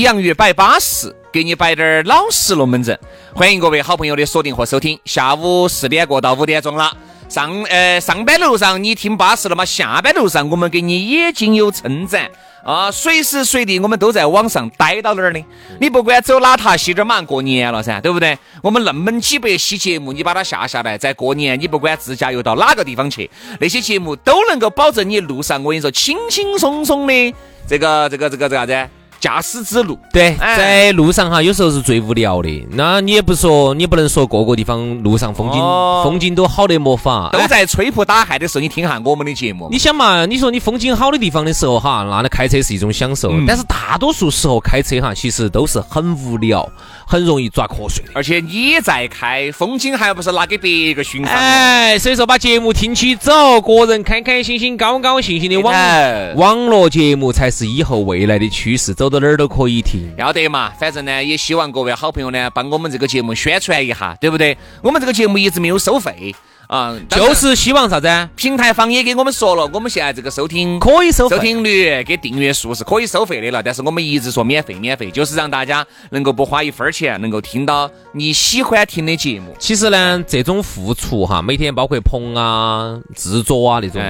洋芋摆巴适，给你摆点儿老实龙门阵。欢迎各位好朋友的锁定和收听。下午四点过到五点钟了，上呃上班路上你听巴适了吗？下班路上我们给你也仅有称赞啊！随时随地我们都在网上待到哪儿的。你不管走哪塔西，这马上过年了噻，对不对？我们那么几百期节目，你把它下下来，在过年你不管自驾游到哪个地方去，那些节目都能够保证你路上我跟你说轻轻松松的这个这个这个这啥子？驾驶之路，对，在路上哈，有时候是最无聊的。那你也不说，你不能说各个地方路上风景风景都好的没法，都在吹破打鼾的时候，你听下我们的节目。你想嘛，你说你风景好的地方的时候哈，那那开车是一种享受。但是大多数时候开车哈，其实都是很无聊，很容易抓瞌睡的。而且你在开，风景还不是拿给别个欣赏。哎，所以说把节目听起走，个人开开心心、高高兴兴的网网络节目才是以后未来的趋势。走。走到哪儿都可以听，要得嘛。反正呢，也希望各位好朋友呢，帮我们这个节目宣传一下，对不对？我们这个节目一直没有收费。啊，就是希望啥子？平台方也给我们说了，我们现在这个收听可以收收听率跟订阅数是可以收费的了。但是我们一直说免费，免费就是让大家能够不花一分钱，能够听到你喜欢听的节目。其实呢，这种付出哈，每天包括棚啊、制作啊那种，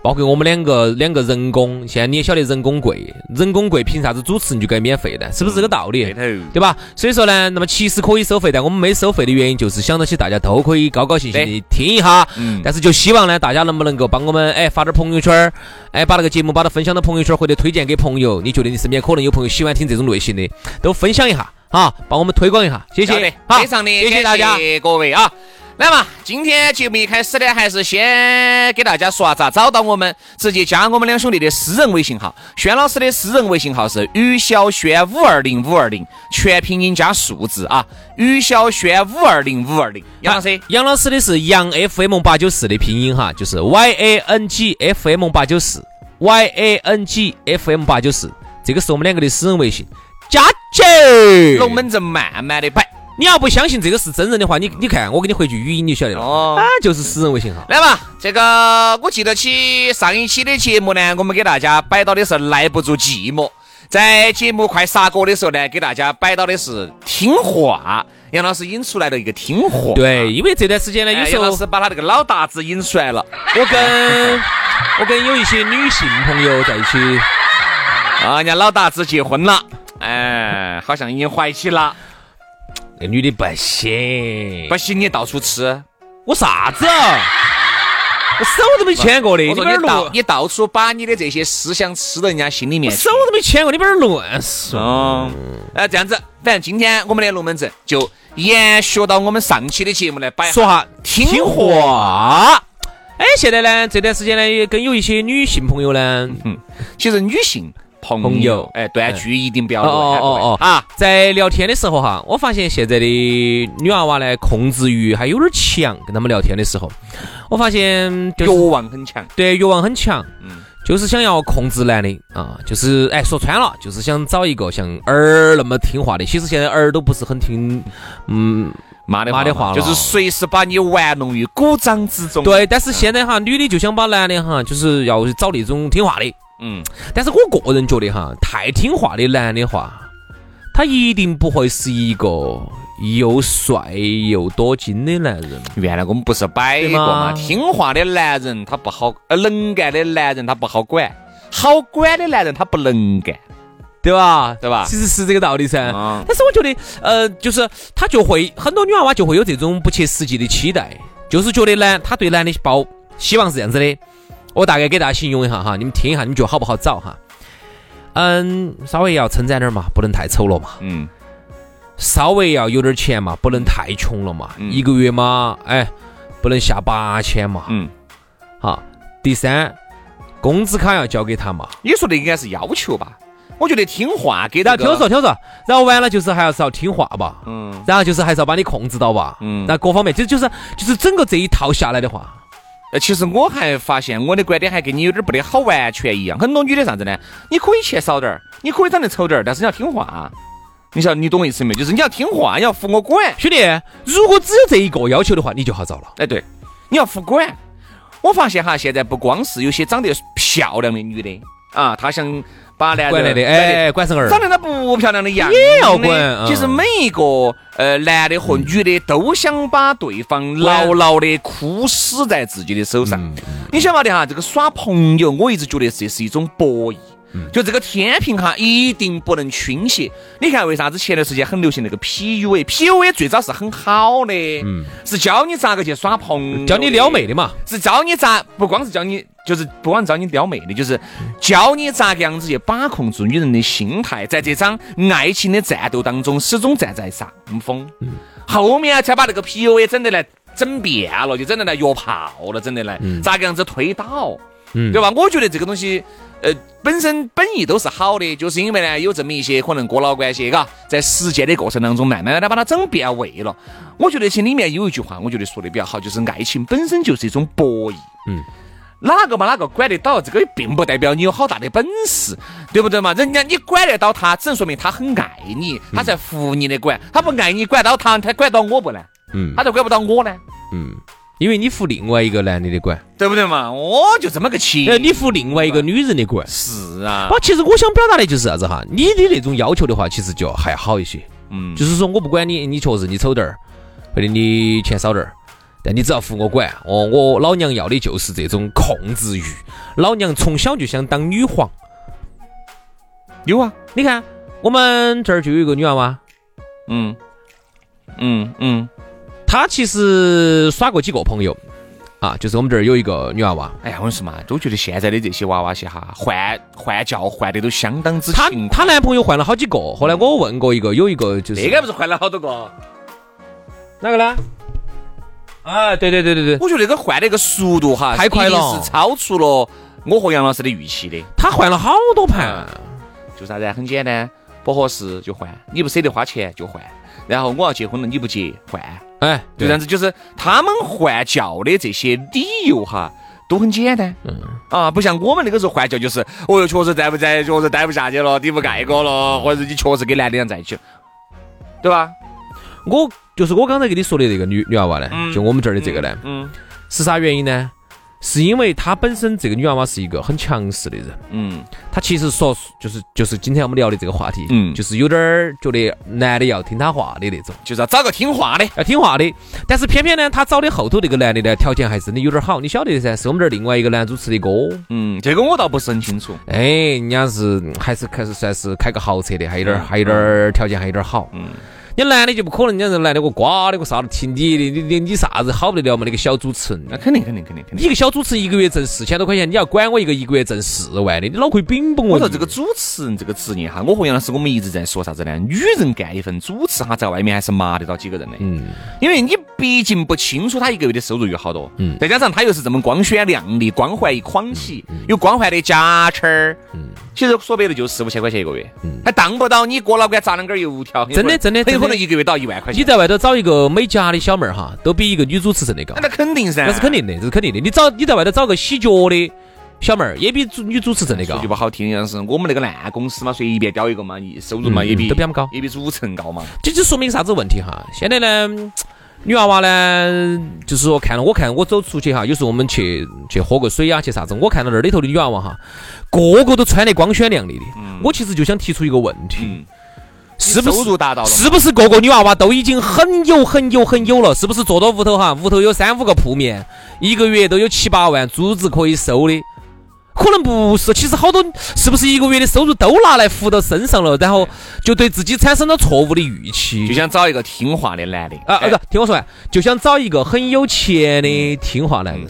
包括我们两个两个人工，现在你也晓得人工贵，人工贵，凭啥子主持人就该免费的？是不是这个道理？对头，对吧？所以说呢，那么其实可以收费，但我们没收费的原因就是想到起大家都可以高高兴兴的听一。哈，嗯，但是就希望呢，大家能不能够帮我们，哎，发点朋友圈哎，把那个节目把它分享到朋友圈或者推荐给朋友。你觉得你身边可能有朋友喜欢听这种类型的，都分享一下，哈，帮我们推广一下，谢谢，好非常的谢谢大家各位啊。来嘛，今天节目一开始呢，还是先给大家说下咋找到我们，直接加我们两兄弟的私人微信号。轩老师的私人微信号是于小轩五二零五二零，全拼音加数字啊。于小轩五二零五二零。杨老师，杨老师的是杨 FM 八九四的拼音哈，就是 Y A N G F M 八九四，Y A N G F M 八九四，这个是我们两个的私人微信，加起，龙门阵慢慢的摆。你要不相信这个是真人的话，你你看我给你回句语音你就晓得了。哦，啊，就是私人微信号。来吧，这个我记得起上一期的节目呢，我们给大家摆到的是耐不住寂寞，在节目快杀过的时候呢，给大家摆到的是听话。杨老师引出来了一个听话。对，因为这段时间呢，有时候杨老师把他这个老大子引出来了。我跟我跟有一些女性朋友在一起，啊，人家老大子结婚了，哎，好像已经怀起了。那女的不行，不行，你到处吃，我啥子？我手都没牵过的，你边到你到处把你的这些思想吃到人家心里面，手都没牵过，你边乱说。哎，这样子，反正今天我们的龙门阵就延续到我们上期的节目来摆，说哈听话。哎，现在呢，这段时间呢，也跟有一些女性朋友呢，嗯，其实女性。朋友，哎，断句一定不要哦哦哦啊！在聊天的时候哈，我发现现在的女娃娃呢，控制欲还有点强。跟他们聊天的时候，我发现欲望很强，对，欲望很强，嗯，就是想要控制男的啊，就是哎，说穿了，就是想找一个像儿那么听话的。其实现在儿都不是很听，嗯，妈的妈的话了，就是随时把你玩弄于股掌之中。对，但是现在哈，女的就想把男的哈，就是要找那种听话的。嗯，但是我个人觉得哈，太听话的男的话，他一定不会是一个又帅又多金的男人。原来我们不是摆过嘛？听话的男人他不好，呃，能干的男人他不好管，好管的男人他不能干，对吧？对吧？其实是这个道理噻。但是我觉得，呃，就是他就会很多女娃娃就会有这种不切实际的期待，就是觉得呢，他对男的抱希望是这样子的。我大概给大家形容一下哈，你们听一下，你们觉得好不好找哈？嗯，稍微要称赞点嘛，不能太丑了嘛。嗯。稍微要有点钱嘛，不能太穷了嘛。一个月嘛，哎，不能下八千嘛。嗯。好，第三，工资卡要交给他嘛。你说的应该是要求吧？我觉得听话给他。听我说，听我说，然后完了就是还要是要听话吧。嗯。然后就是还是要把你控制到吧。嗯。那各方面，就就是就是整个这一套下来的话。呃，其实我还发现我的观点还跟你有点不得好完全一样。很多女的啥子呢？你可以钱少点儿，你可以长得丑点儿，但是你要听话。你晓得你懂我意思没？就是你要听话，你要服我管。兄弟，如果只有这一个要求的话，你就好找了。哎，对，你要服管。我发现哈，现在不光是有些长得漂亮的女的啊，他想。把男的的哎，管生儿，长得他不漂亮的样也要管。其实每一个呃男的和女的都想把对方牢牢的箍死在自己的手上。你晓得哈，这个耍朋友，我一直觉得这是一种博弈。就这个天平哈，一定不能倾斜。你看为啥子前段时间很流行那个 PUA？PUA 最早是很好的，嗯，是教你咋个去耍朋友，教你撩妹的嘛，是教你咋，不光是教你，就是不光教你撩妹的，就是教你咋个样子去把控住女人的心态，在这场爱情的战斗当中始终站在上风。后面才把那个 PUA 整得来整变了，就整得来约炮了，整得来咋个样子推倒，对吧？我觉得这个东西。呃，本身本意都是好的，就是因为呢有这么一些可能过老关系，嘎，在实践的过程当中，慢慢的把它整变味了。我觉得其里面有一句话，我觉得说的比较好，就是爱情本身就是一种博弈。嗯，哪个嘛哪个管得到，这个并不代表你有好大的本事，对不对嘛？人家你管得到他，只能说明他很爱你，他在服你的管，他不爱你，管到他，他管到我不呢？嗯，他就管不到我呢？嗯。因为你服另外一个男的的管，对不对嘛？我就这么个情。你服另外一个女人的管。是啊。我其实我想表达的就是啥子哈？你的那种要求的话，其实就还好一些。嗯。就是说我不管你，你确实你丑点儿，或者你钱少点儿，但你只要服我管。哦，我老娘要的就是这种控制欲。老娘从小就想当女皇。有啊，你看我们这儿就有一个女娃娃。嗯。嗯嗯。他其实耍过几个朋友啊，就是我们这儿有一个女娃娃。哎呀，我跟你说嘛，都觉得现在的这些娃娃些哈，换换教换的都相当之她她男朋友换了好几个，后来我问过一个，有一个就是那个不是换了好多个？哪个呢？啊，对对对对对，我觉得那个换的个速度哈，太快了，是超出了我和杨老师的预期的。他换了好多盘，就啥子？很简单，不合适就换，你不舍得花钱就换。然后我要结婚了，你不结换？哎，就这样子，就是他们换教的这些理由哈，都很简单。嗯啊，不像我们那个时候换教，就是哦哟，确实在不在，确实待不下去了，你不爱我了，或者你确实跟男的人在一起，对吧？我就是我刚才跟你说的这个女女娃娃呢，就我们这儿的这个呢，嗯，是啥原因呢？是因为她本身这个女娃娃是一个很强势的人，嗯，她其实说就是就是今天我们聊的这个话题，嗯，就是有点儿觉得男的要听她话的那种，就是要找个听话的，要听话的。但是偏偏呢，她找的后头那个男的呢，条件还真的有点好，你晓得噻，是我们这儿另外一个男主持的哥，嗯，这个我倒不是很清楚，哎，人家是还是开始算是开个豪车的，还有点还有点条件还有点好，嗯。你男的就不可能，人家男的，我瓜的，个啥都听你的，你你你啥子好不得了嘛？那个小主持人，那肯定肯定肯定肯定。你一个小主持一个月挣四千多块钱，你要管我一个一个月挣四万的，你脑壳饼崩我说这个主持人这个职业哈，我和杨老师我们一直在说啥子呢？女人干一份主持哈，在外面还是麻得到几个人的。嗯。因为你毕竟不清楚他一个月的收入有好多。嗯。再加上他又是这么光鲜亮丽、光环一框起，有光环的夹圈儿。嗯。其实说白了就四五千块钱一个月，嗯，还当不到你过老倌炸两根油条，真的真的，很可能一个月到一万块钱。你在外头找一个美甲的小妹儿哈，都比一个女主持挣得高。那肯定噻，那是肯定的，这是肯定的。你找你在外头找个洗脚的小妹儿，也比主女主持挣得高。说句不好听的是，我们那个烂公司嘛，随便叼一个嘛，收入嘛也比都比他们高，也比主持人高嘛。这就说明啥子问题哈？现在呢？女娃娃呢，就是说看了，我看我走出去哈，有时候我们去去喝个水呀，去啥子，我看到那里头的女娃娃哈，个个都穿得光鲜亮丽的。我其实就想提出一个问题：是不是收入达到了？是不是个个女娃娃都已经很有很有很有了？是不是坐到屋头哈，屋头有三五个铺面，一个月都有七八万租子可以收的？可能不是，其实好多是不是一个月的收入都拿来付到身上了，然后就对自己产生了错误的预期，就想找一个听话的男的啊，不是，听我说完，就想找一个很有钱的听话男人。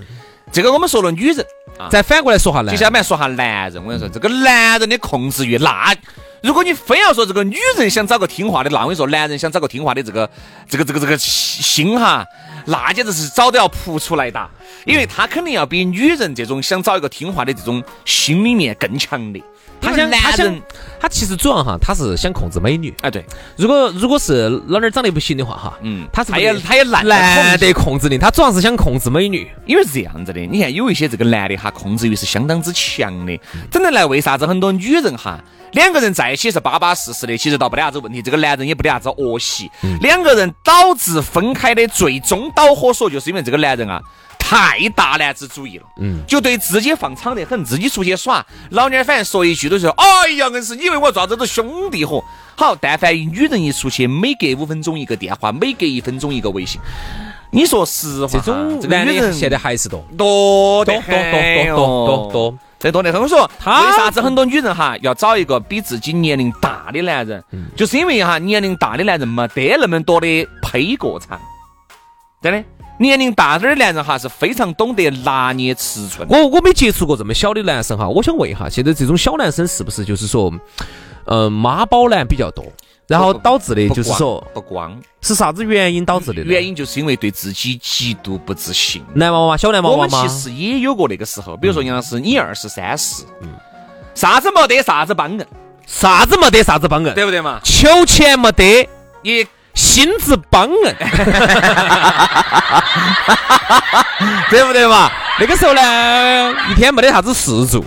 这个我们说了女人，再反过来说哈，接下来说下男人。我跟你说，这个男人的控制欲，那如果你非要说这个女人想找个听话的，那我跟你说，男人想找个听话的这个这个这个这个心哈。那简直是早都要扑出来哒，因为他肯定要比女人这种想找一个听话的这种心里面更强烈。他想，他想，他其实主要哈，他是想控制美女。哎，对，如果如果是老娘长得不行的话哈，嗯，他是他也他也难难得控制的，他主要是想控制美女，因为是这样子的。你看有一些这个男的哈，控制欲是相当之强的。整的来，为啥子很多女人哈？两个人在一起是巴巴适适的，其实倒不得啥子问题。这个男人也不得啥子恶习。两个人导致分开的最终导火索，就是因为这个男人啊太大男子主义了，嗯，就对自己放敞得很，自己出去耍，老娘反正说一句都说，哎呀，硬是你以为我抓子都兄弟伙？好，但凡女人一出去，每隔五分钟一个电话，每隔一分钟一个微信，你说实话，这种女人现在还是多，多多多多多多多，这多得很。我说，为啥子很多女人哈要找一个比自己年龄大的男人？就是因为哈年龄大的男人嘛得那么多的胚过场，真的。年龄大点的男人哈是非常懂得拿捏尺寸。我我没接触过这么小的男生哈，我想问一下，现在这种小男生是不是就是说，嗯，妈宝男比较多？然后导致的就是说，不光是啥子原因导致的？原因就是因为对自己极度不自信。男娃娃、小男娃娃吗？我们其实也有过那个时候，比如说杨老师，你二十三十，嗯，啥子没得，啥子帮硬，啥子没得，啥子帮硬，对不对嘛？求钱没得，也心智帮硬，对不对嘛？那个时候呢，一天没得啥子事做，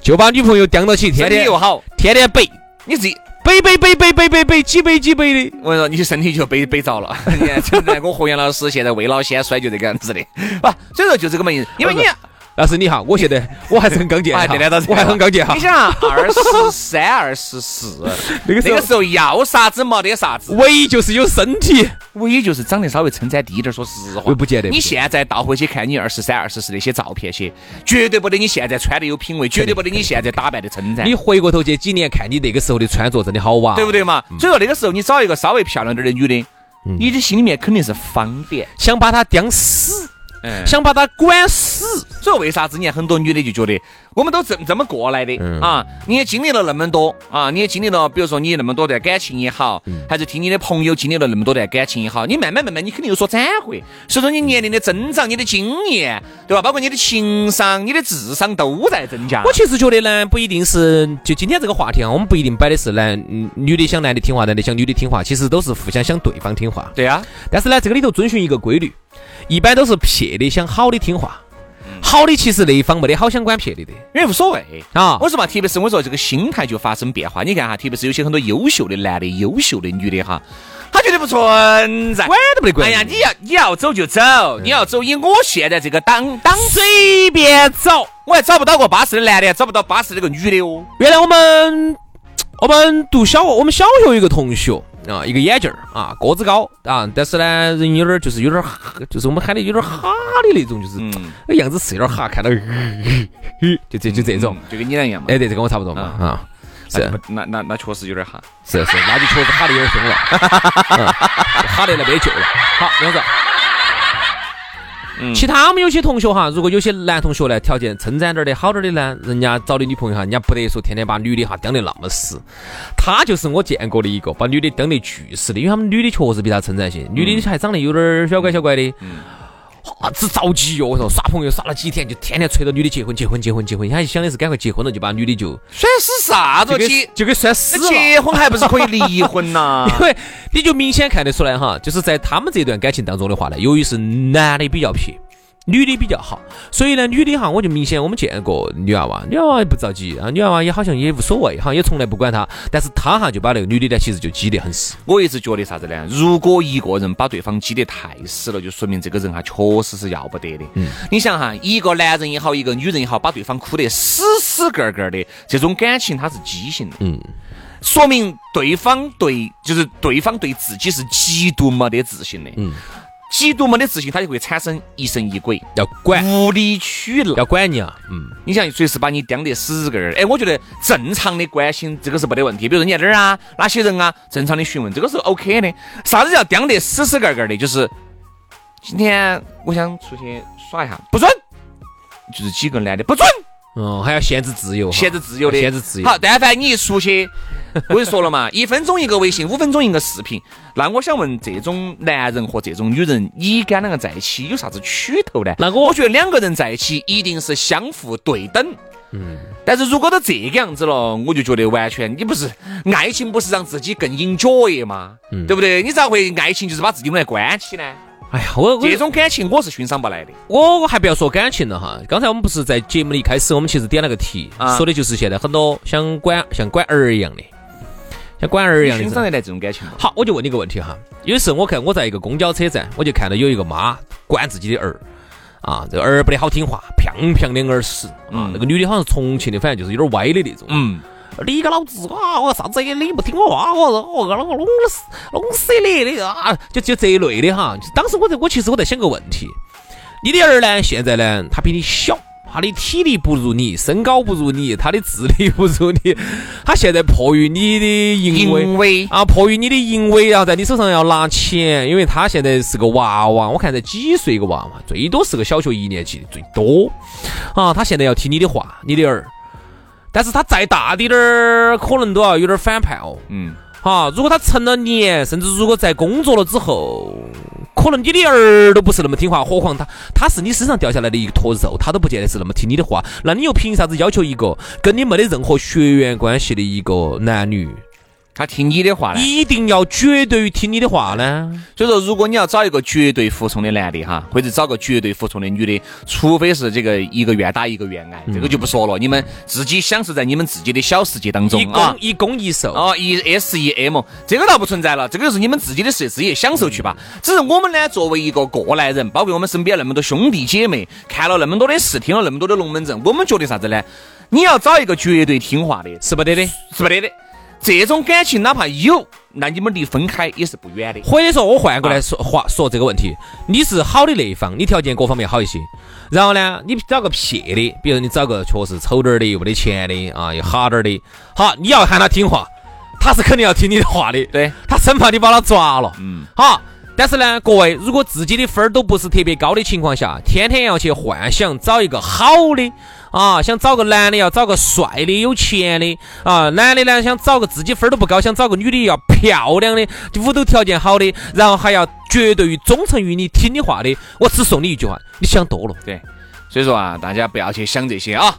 就把女朋友叼到起，天天又好，天天背，你自己。背背背背背背背几背几背的，我跟你说，你身体就背背着了。你看，我和杨老师现在未老先衰，就这个样子的。不，所以说就这个原因，因为你。但是你哈，我现在 我还是很刚健，哈，我还很刚健哈。你想，二十三、二十四，那个那个时候要啥子没得啥子，唯一就是有身体，唯一就是长得稍微称赞低点。说实话，不见得。你现在倒回去看你二十三、二十四那些照片些，绝对不得你现在穿的有品味，绝对不得你现在打扮的称赞。你回过头去几年看你那个时候的穿着，真的好哇，对不对嘛？所以说那个时候你找一个稍微漂亮点的女的，你的心里面肯定是方便，想把她叼死。想把她管死，所以为啥子你看很多女的就觉得我们都这这么过来的啊？你也经历了那么多啊，你也经历了，比如说你那么多段感情也好，还是听你的朋友经历了那么多段感情也好，你慢慢慢慢你肯定有所斩获。随着你年龄的增长，你的经验对吧？包括你的情商、你的智商都在增加。我其实觉得呢，不一定是就今天这个话题啊，我们不一定摆的是男女的想男的听话，男的想女的听话，其实都是互相想对方听话。对啊，但是呢，这个里头遵循一个规律。一般都是撇的想好的听话，好的其实那一方没得好想管撇的的，因为无所谓啊。我说嘛，特别是我说这个心态就发生变化。你看哈，特别是有些很多优秀的男的、优秀的女的哈，他觉得不存在，管都不得管。哎呀，你要你要走就走，你要走以我现在这个档档随便找，我还找不到个巴适的男的，找不到巴适的个女的哦。原来我们我们读小我们小学有一个同学。啊，一个眼镜儿啊，个子高啊，但是呢，人有点就是有点哈，就是我们喊的有点哈的那种，就是那样子是有点哈，看到，就这就这种，就跟你俩一样嘛。哎，对，这跟我差不多嘛啊。是，那那那确实有点哈。是是，那就确实哈的有点凶了，哈的那边救了。好，这样子。其他我们有些同学哈，如果有些男同学呢，条件称赞点的好点的呢，人家找的女朋友哈，人家不得说天天把女的哈盯得那么死。他就是我见过的一个把女的盯得巨死的，因为他们女的确实比他称赞些，女的还长得有点小乖小乖的。哈子着急哟！我说耍朋友耍了几天，就天天催着女的结婚结婚结婚结婚，他想的是赶快结婚了，就把女的就摔死啥子结就给摔死了。结婚还不是可以离婚呐？因为你就明显看得出来哈，就是在他们这段感情当中的话呢，由于是男的比较撇。女的比较好，所以呢，女的哈，我就明显我们见过女娃娃，女娃娃也不着急啊，女娃娃也好像也无所谓哈，也从来不管她，但是她哈就把那个女的呢，其实就激得很死。我一直觉得啥子呢？如果一个人把对方激得太死了，就说明这个人哈确实是要不得的。嗯，你想哈，一个男人也好，一个女人也好，把对方哭得死死个个的，这种感情它是畸形的。嗯，说明对方对就是对方对自己是极度没得自信的。嗯。极度没得自信，他就会产生疑神疑鬼，要管，无理取闹，要管你啊。嗯，你想随时把你盯得死个儿。哎，我觉得正常的关心这个是没得问题。比如说你在哪儿啊，哪些人啊，正常的询问这个是 OK 的。啥子叫盯得死死个个的？就是今天我想出去耍一下，不准。就是几个男的不准。嗯，还要限制自由，限制自由的，限制自由。好，但凡你一出去，我就说了嘛，一分钟一个微信，五分钟一个视频。那我想问，这种男人和这种女人，你跟两个在一起有啥子取头呢？那我觉得两个人在一起一定是相互对等。嗯。但是如果都这个样子了，我就觉得完全你不是爱情，不是让自己更 enjoy 吗？嗯。对不对？你咋会爱情就是把自己弄来关起呢？哎呀，我这种感情我是欣赏不来的。我我还不要说感情了哈。刚才我们不是在节目的一开始，我们其实点了个题，说的就是现在很多像管像管儿一样的，像管儿一样的。欣赏得来这种感情吗？好，我就问你个问题哈。有时候我看我在一个公交车站，我就看到有一个妈管自己的儿，啊，这个儿不得好听话，砰砰的耳屎啊。那个女的好像重庆的，反正就是有点歪的那种。嗯。你个老子啊！我啥子你不听我话，我我个那个弄死弄死你的啊！就就这一类的哈。当时我在我其实我在想个问题，你的儿呢？现在呢？他比你小，他的体力不如你，身高不如你，他的智力不如你。他现在迫于你的淫威啊，迫于你的淫威啊，在你手上要拿钱，因为他现在是个娃娃。我看才几岁一个娃娃，最多是个小学一年级最多啊。他现在要听你的话，你的儿。但是他再大滴点儿，可能都要有点反叛哦。嗯，哈，如果他成了年，甚至如果在工作了之后，可能你的儿都不是那么听话，何况他，他是你身上掉下来的一坨肉，他都不见得是那么听你的话。那你又凭啥子要求一个跟你没得任何血缘关系的一个男女？他听你的话呢？一定要绝对听你的话呢？所以说，如果你要找一个绝对服从的男的哈，或者找个绝对服从的女的，除非是这个一个愿打一个愿挨，这个就不说了。你们自己享受在你们自己的小世界当中啊，一攻一受啊，一 S 一 M，这个倒不存在了，这个就是你们自己的事，自己享受去吧。只是我们呢，作为一个过来人，包括我们身边那么多兄弟姐妹，看了那么多的事，听了那么多的龙门阵，我们觉得啥子呢？你要找一个绝对听话的，是不得的，是不得的。这种感情哪怕有，那你们离分开也是不远的。或者说我换过来说话说这个问题，你是好的那一方，你条件各方面好一些。然后呢，你找个撇的，比如你找个确实丑点儿的，又没得钱的啊，又哈点儿的。好，你要喊他听话，他是肯定要听你的话的。对，他生怕你把他抓了。嗯。好，但是呢，各位，如果自己的分儿都不是特别高的情况下，天天要去幻想找一个好的。啊，想找个男的要找个帅的、有钱的啊，男的呢想找个自己分儿都不高，想找个女的要漂亮的、屋头条件好的，然后还要绝对忠诚于你、听你话的。我只送你一句话，你想多了。对，所以说啊，大家不要去想这些啊。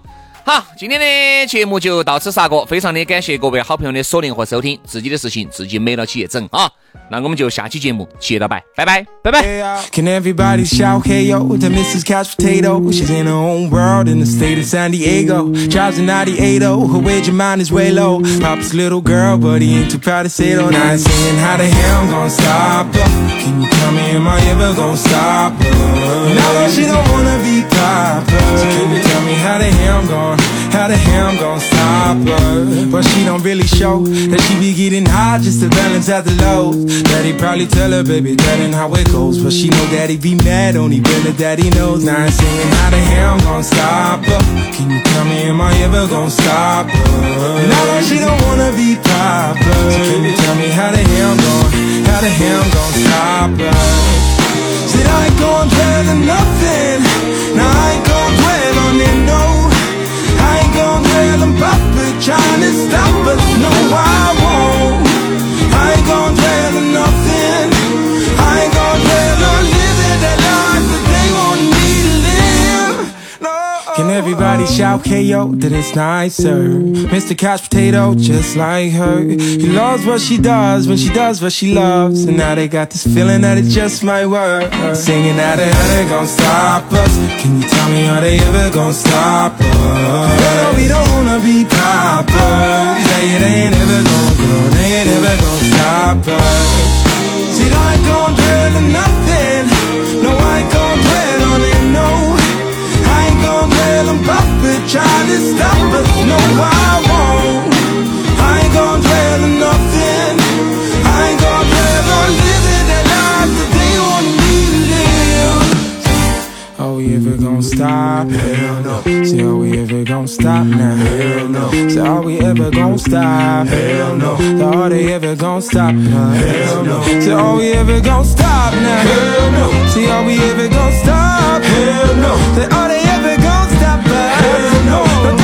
好，今天的节目就到此杀过，非常的感谢各位好朋友的锁定和收听，自己的事情自己没了起整啊。那我们就下期节目接着拜，拜拜，拜拜。How the hell I'm gonna stop her? But she don't really show that she be getting high just to balance out the lows. Daddy probably tell her, baby, that ain't how it goes. But she know daddy be mad, only when the daddy knows. Now I'm singing, how the hell I'm gonna stop her? Can you tell me, am I ever gonna stop her? Now that she don't wanna be popular, so can you tell me how the hell I'm gonna, how the hell I'm gon' stop her? Said I ain't gon' dwell on nothing Now I ain't gon' dwell on it, no tell them public trying to stop us. No, I won't. I ain't gonna Can Everybody shout KO that it's nicer. Mr. Couch Potato, just like her. He loves what she does when she does what she loves. And now they got this feeling that it just might work. Singing out they ever gonna stop us. Can you tell me are they ever gonna stop us? Girl, we don't wanna be coppers. They, they ain't ever gonna go, ain't ever gonna stop us. See, I gonna dwell nothing. Trying to stop us. No, I won't. I ain't gonna dwell on nothing. I ain't gonna dwell on living that life that they want me to live. Are we ever gonna stop? Hell no. See, are we ever gonna stop now? Hell no. See, are we ever gonna stop? Hell no. So are they ever gonna stop now? Hell no. See, are we ever gonna stop now? Hell no. See, are we ever gonna stop? Hell no. Oh.